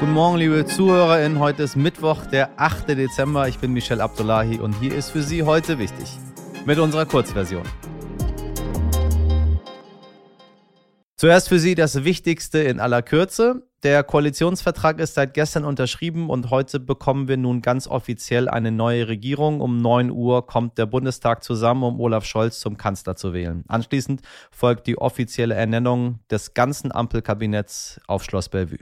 Guten Morgen, liebe ZuhörerInnen. Heute ist Mittwoch, der 8. Dezember. Ich bin Michel Abdullahi und hier ist für Sie heute wichtig. Mit unserer Kurzversion. Zuerst für Sie das Wichtigste in aller Kürze. Der Koalitionsvertrag ist seit gestern unterschrieben und heute bekommen wir nun ganz offiziell eine neue Regierung. Um 9 Uhr kommt der Bundestag zusammen, um Olaf Scholz zum Kanzler zu wählen. Anschließend folgt die offizielle Ernennung des ganzen Ampelkabinetts auf Schloss Bellevue.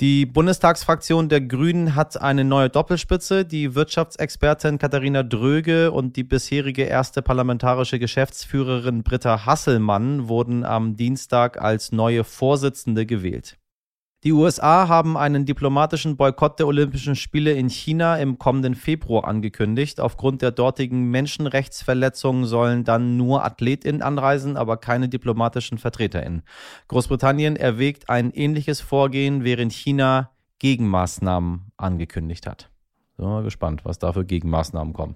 Die Bundestagsfraktion der Grünen hat eine neue Doppelspitze. Die Wirtschaftsexpertin Katharina Dröge und die bisherige erste parlamentarische Geschäftsführerin Britta Hasselmann wurden am Dienstag als neue Vorsitzende gewählt. Die USA haben einen diplomatischen Boykott der Olympischen Spiele in China im kommenden Februar angekündigt. Aufgrund der dortigen Menschenrechtsverletzungen sollen dann nur AthletInnen anreisen, aber keine diplomatischen VertreterInnen. Großbritannien erwägt ein ähnliches Vorgehen, während China Gegenmaßnahmen angekündigt hat. Sind wir mal gespannt, was da für Gegenmaßnahmen kommen.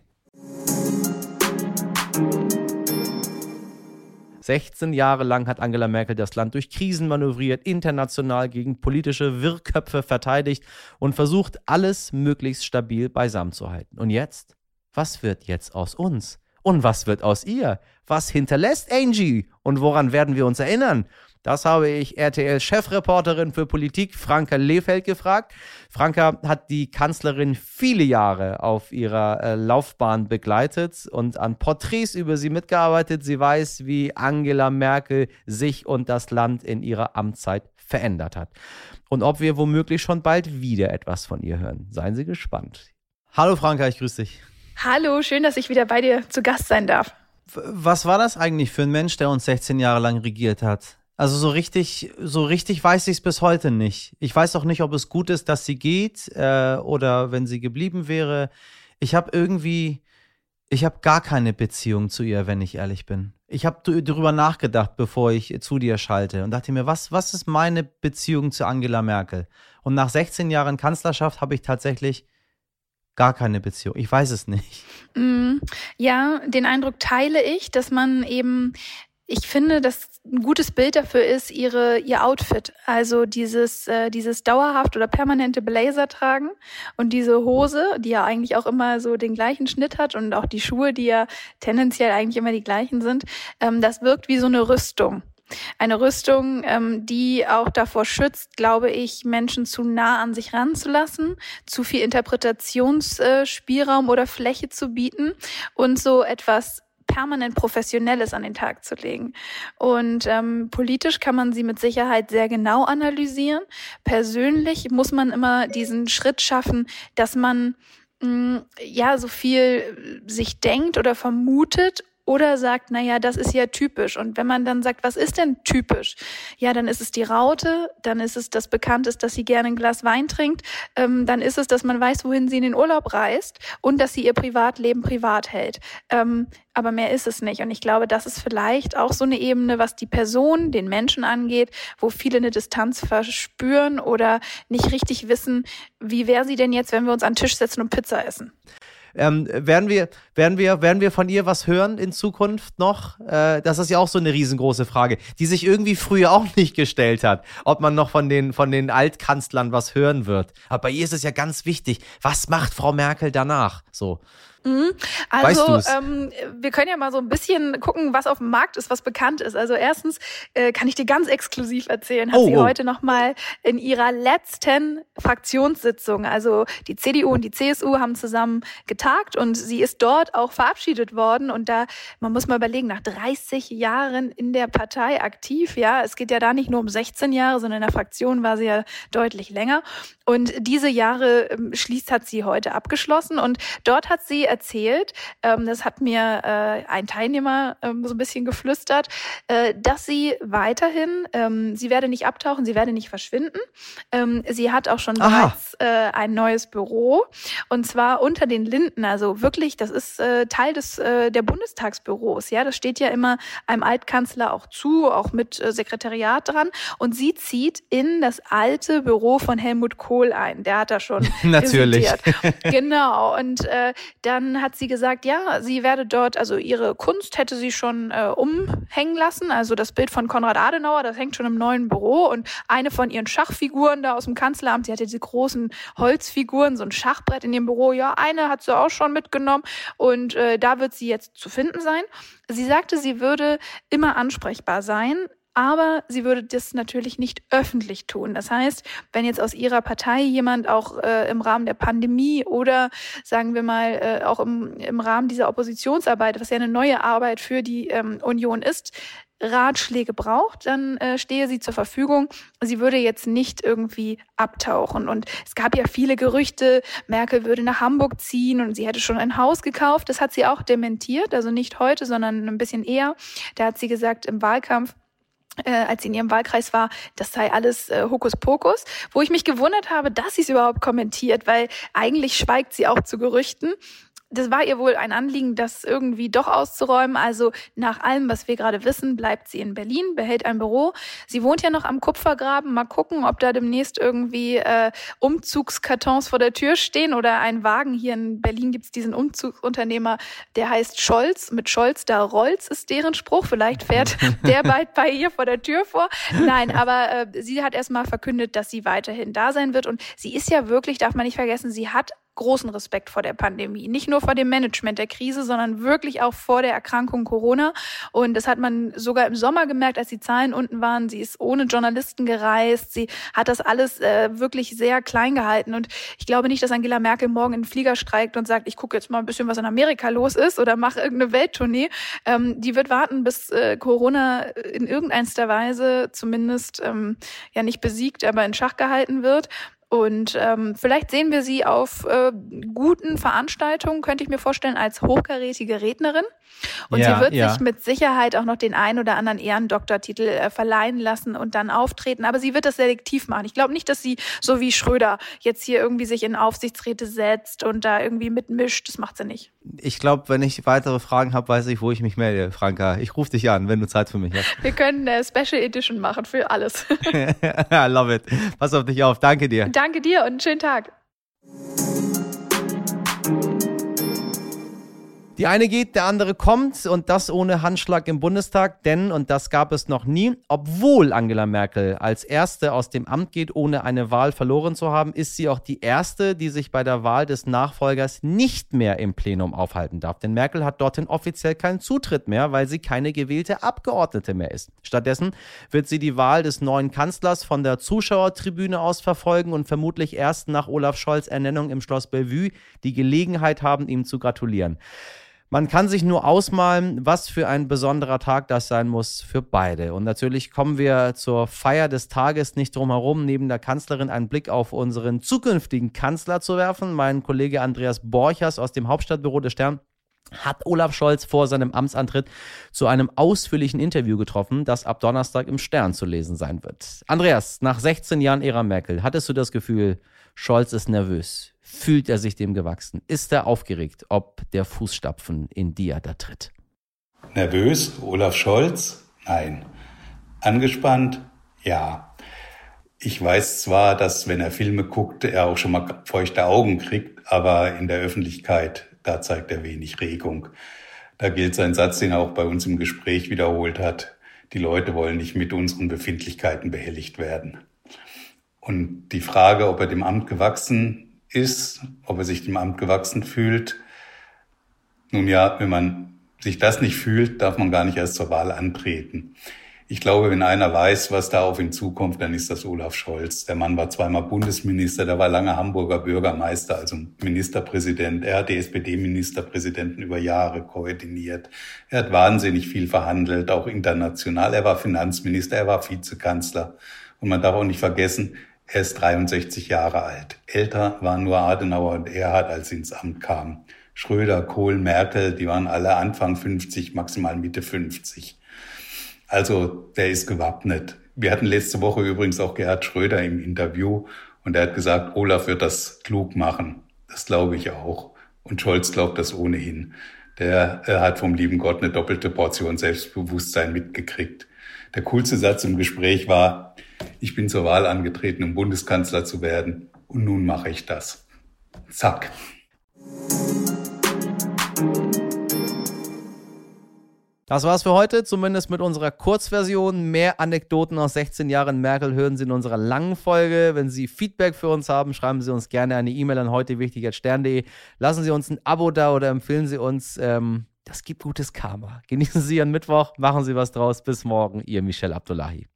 16 Jahre lang hat Angela Merkel das Land durch Krisen manövriert, international gegen politische Wirrköpfe verteidigt und versucht, alles möglichst stabil beisammen zu halten. Und jetzt? Was wird jetzt aus uns? Und was wird aus ihr? Was hinterlässt Angie? Und woran werden wir uns erinnern? Das habe ich RTL-Chefreporterin für Politik Franka Lehfeld gefragt. Franka hat die Kanzlerin viele Jahre auf ihrer äh, Laufbahn begleitet und an Porträts über sie mitgearbeitet. Sie weiß, wie Angela Merkel sich und das Land in ihrer Amtszeit verändert hat. Und ob wir womöglich schon bald wieder etwas von ihr hören. Seien Sie gespannt. Hallo Franka, ich grüße dich. Hallo, schön, dass ich wieder bei dir zu Gast sein darf. Was war das eigentlich für ein Mensch, der uns 16 Jahre lang regiert hat? Also so richtig, so richtig weiß ich es bis heute nicht. Ich weiß auch nicht, ob es gut ist, dass sie geht äh, oder wenn sie geblieben wäre. Ich habe irgendwie, ich habe gar keine Beziehung zu ihr, wenn ich ehrlich bin. Ich habe darüber nachgedacht, bevor ich zu dir schalte und dachte mir, was, was ist meine Beziehung zu Angela Merkel? Und nach 16 Jahren Kanzlerschaft habe ich tatsächlich gar keine Beziehung. Ich weiß es nicht. Mm, ja, den Eindruck teile ich, dass man eben ich finde, dass ein gutes Bild dafür ist ihre ihr Outfit, also dieses äh, dieses dauerhaft oder permanente Blazer tragen und diese Hose, die ja eigentlich auch immer so den gleichen Schnitt hat und auch die Schuhe, die ja tendenziell eigentlich immer die gleichen sind, ähm, das wirkt wie so eine Rüstung. Eine Rüstung, ähm, die auch davor schützt, glaube ich, Menschen zu nah an sich ranzulassen, zu viel Interpretationsspielraum oder Fläche zu bieten und so etwas permanent Professionelles an den Tag zu legen. Und ähm, politisch kann man sie mit Sicherheit sehr genau analysieren. Persönlich muss man immer diesen Schritt schaffen, dass man mm, ja so viel sich denkt oder vermutet oder sagt, na ja, das ist ja typisch. Und wenn man dann sagt, was ist denn typisch? Ja, dann ist es die Raute, dann ist es das Bekannteste, dass sie gerne ein Glas Wein trinkt, ähm, dann ist es, dass man weiß, wohin sie in den Urlaub reist und dass sie ihr Privatleben privat hält. Ähm, aber mehr ist es nicht. Und ich glaube, das ist vielleicht auch so eine Ebene, was die Person, den Menschen angeht, wo viele eine Distanz verspüren oder nicht richtig wissen, wie wäre sie denn jetzt, wenn wir uns an den Tisch setzen und Pizza essen. Ähm, werden, wir, werden, wir, werden wir von ihr was hören in Zukunft noch? Äh, das ist ja auch so eine riesengroße Frage, die sich irgendwie früher auch nicht gestellt hat, ob man noch von den, von den Altkanzlern was hören wird. Aber bei ihr ist es ja ganz wichtig, was macht Frau Merkel danach? So. Mhm. Also ähm, wir können ja mal so ein bisschen gucken, was auf dem Markt ist, was bekannt ist. Also erstens äh, kann ich dir ganz exklusiv erzählen, hat oh, sie oh. heute nochmal in ihrer letzten Fraktionssitzung, also die CDU und die CSU haben zusammen getagt und sie ist dort auch verabschiedet worden. Und da, man muss mal überlegen, nach 30 Jahren in der Partei aktiv, ja, es geht ja da nicht nur um 16 Jahre, sondern in der Fraktion war sie ja deutlich länger. Und diese Jahre ähm, schließt, hat sie heute abgeschlossen und dort hat sie erzählt, ähm, das hat mir äh, ein Teilnehmer ähm, so ein bisschen geflüstert, äh, dass sie weiterhin, ähm, sie werde nicht abtauchen, sie werde nicht verschwinden. Ähm, sie hat auch schon Aha. bereits äh, ein neues Büro. Und zwar unter den Linden, also wirklich, das ist äh, Teil des äh, der Bundestagsbüros, ja, das steht ja immer einem Altkanzler auch zu, auch mit äh, Sekretariat dran. Und sie zieht in das alte Büro von Helmut Kohl ein. Der hat da schon natürlich. Genau. Und äh, dann dann hat sie gesagt, ja, sie werde dort, also ihre Kunst hätte sie schon äh, umhängen lassen. Also das Bild von Konrad Adenauer, das hängt schon im neuen Büro. Und eine von ihren Schachfiguren da aus dem Kanzleramt, sie hatte diese großen Holzfiguren, so ein Schachbrett in ihrem Büro. Ja, eine hat sie auch schon mitgenommen. Und äh, da wird sie jetzt zu finden sein. Sie sagte, sie würde immer ansprechbar sein aber sie würde das natürlich nicht öffentlich tun. Das heißt, wenn jetzt aus ihrer Partei jemand auch äh, im Rahmen der Pandemie oder sagen wir mal äh, auch im, im Rahmen dieser Oppositionsarbeit, was ja eine neue Arbeit für die ähm, Union ist, Ratschläge braucht, dann äh, stehe sie zur Verfügung. Sie würde jetzt nicht irgendwie abtauchen. Und es gab ja viele Gerüchte, Merkel würde nach Hamburg ziehen und sie hätte schon ein Haus gekauft. Das hat sie auch dementiert, also nicht heute, sondern ein bisschen eher. Da hat sie gesagt, im Wahlkampf äh, als sie in ihrem Wahlkreis war, das sei alles äh, Hokuspokus, wo ich mich gewundert habe, dass sie es überhaupt kommentiert, weil eigentlich schweigt sie auch zu Gerüchten das war ihr wohl ein Anliegen, das irgendwie doch auszuräumen. Also nach allem, was wir gerade wissen, bleibt sie in Berlin, behält ein Büro. Sie wohnt ja noch am Kupfergraben. Mal gucken, ob da demnächst irgendwie äh, Umzugskartons vor der Tür stehen oder ein Wagen. Hier in Berlin gibt's diesen Umzugsunternehmer, der heißt Scholz. Mit Scholz da Rolls ist deren Spruch. Vielleicht fährt der bald bei ihr vor der Tür vor. Nein, aber äh, sie hat erstmal verkündet, dass sie weiterhin da sein wird. Und sie ist ja wirklich, darf man nicht vergessen, sie hat großen Respekt vor der Pandemie. Nicht nur vor dem Management der Krise, sondern wirklich auch vor der Erkrankung Corona. Und das hat man sogar im Sommer gemerkt, als die Zahlen unten waren. Sie ist ohne Journalisten gereist. Sie hat das alles äh, wirklich sehr klein gehalten. Und ich glaube nicht, dass Angela Merkel morgen in den Flieger streikt und sagt, ich gucke jetzt mal ein bisschen, was in Amerika los ist oder mache irgendeine Welttournee. Ähm, die wird warten, bis äh, Corona in irgendeiner Weise zumindest ähm, ja nicht besiegt, aber in Schach gehalten wird. Und ähm, vielleicht sehen wir sie auf äh, guten Veranstaltungen, könnte ich mir vorstellen, als hochkarätige Rednerin. Und ja, sie wird ja. sich mit Sicherheit auch noch den ein oder anderen Ehrendoktortitel äh, verleihen lassen und dann auftreten. Aber sie wird das selektiv machen. Ich glaube nicht, dass sie so wie Schröder jetzt hier irgendwie sich in Aufsichtsräte setzt und da irgendwie mitmischt. Das macht sie nicht. Ich glaube, wenn ich weitere Fragen habe, weiß ich, wo ich mich melde, Franka. Ich rufe dich an, wenn du Zeit für mich hast. Wir können eine Special Edition machen für alles. I love it. Pass auf dich auf. Danke dir. Danke dir und einen schönen Tag. Die eine geht, der andere kommt und das ohne Handschlag im Bundestag, denn, und das gab es noch nie, obwohl Angela Merkel als erste aus dem Amt geht, ohne eine Wahl verloren zu haben, ist sie auch die erste, die sich bei der Wahl des Nachfolgers nicht mehr im Plenum aufhalten darf. Denn Merkel hat dorthin offiziell keinen Zutritt mehr, weil sie keine gewählte Abgeordnete mehr ist. Stattdessen wird sie die Wahl des neuen Kanzlers von der Zuschauertribüne aus verfolgen und vermutlich erst nach Olaf Scholz Ernennung im Schloss Bellevue die Gelegenheit haben, ihm zu gratulieren. Man kann sich nur ausmalen, was für ein besonderer Tag das sein muss für beide. Und natürlich kommen wir zur Feier des Tages nicht drum herum, neben der Kanzlerin einen Blick auf unseren zukünftigen Kanzler zu werfen. Mein Kollege Andreas Borchers aus dem Hauptstadtbüro des Stern hat Olaf Scholz vor seinem Amtsantritt zu einem ausführlichen Interview getroffen, das ab Donnerstag im Stern zu lesen sein wird. Andreas, nach 16 Jahren Ära Merkel, hattest du das Gefühl, Scholz ist nervös? Fühlt er sich dem gewachsen? Ist er aufgeregt, ob der Fußstapfen in die er da tritt? Nervös, Olaf Scholz? Nein. Angespannt? Ja. Ich weiß zwar, dass wenn er Filme guckt, er auch schon mal feuchte Augen kriegt, aber in der Öffentlichkeit, da zeigt er wenig Regung. Da gilt sein Satz, den er auch bei uns im Gespräch wiederholt hat. Die Leute wollen nicht mit unseren Befindlichkeiten behelligt werden. Und die Frage, ob er dem Amt gewachsen ist, ob er sich dem Amt gewachsen fühlt. Nun ja, wenn man sich das nicht fühlt, darf man gar nicht erst zur Wahl antreten. Ich glaube, wenn einer weiß, was da auf ihn zukommt, dann ist das Olaf Scholz. Der Mann war zweimal Bundesminister, der war lange Hamburger Bürgermeister, also Ministerpräsident. Er hat die SPD-Ministerpräsidenten über Jahre koordiniert. Er hat wahnsinnig viel verhandelt, auch international. Er war Finanzminister, er war Vizekanzler. Und man darf auch nicht vergessen, er ist 63 Jahre alt. Älter waren nur Adenauer und Erhard, als sie ins Amt kamen. Schröder, Kohl, Merkel, die waren alle Anfang 50, maximal Mitte 50. Also der ist gewappnet. Wir hatten letzte Woche übrigens auch Gerhard Schröder im Interview und er hat gesagt, Olaf wird das klug machen. Das glaube ich auch. Und Scholz glaubt das ohnehin. Der hat vom lieben Gott eine doppelte Portion Selbstbewusstsein mitgekriegt der coolste Satz im Gespräch war, ich bin zur Wahl angetreten, um Bundeskanzler zu werden und nun mache ich das. Zack. Das war's für heute, zumindest mit unserer Kurzversion. Mehr Anekdoten aus 16 Jahren Merkel hören Sie in unserer langen Folge. Wenn Sie Feedback für uns haben, schreiben Sie uns gerne eine E-Mail an heutewichtig.stern.de. Lassen Sie uns ein Abo da oder empfehlen Sie uns. Ähm das gibt gutes Karma. Genießen Sie Ihren Mittwoch, machen Sie was draus. Bis morgen, Ihr Michel Abdullahi.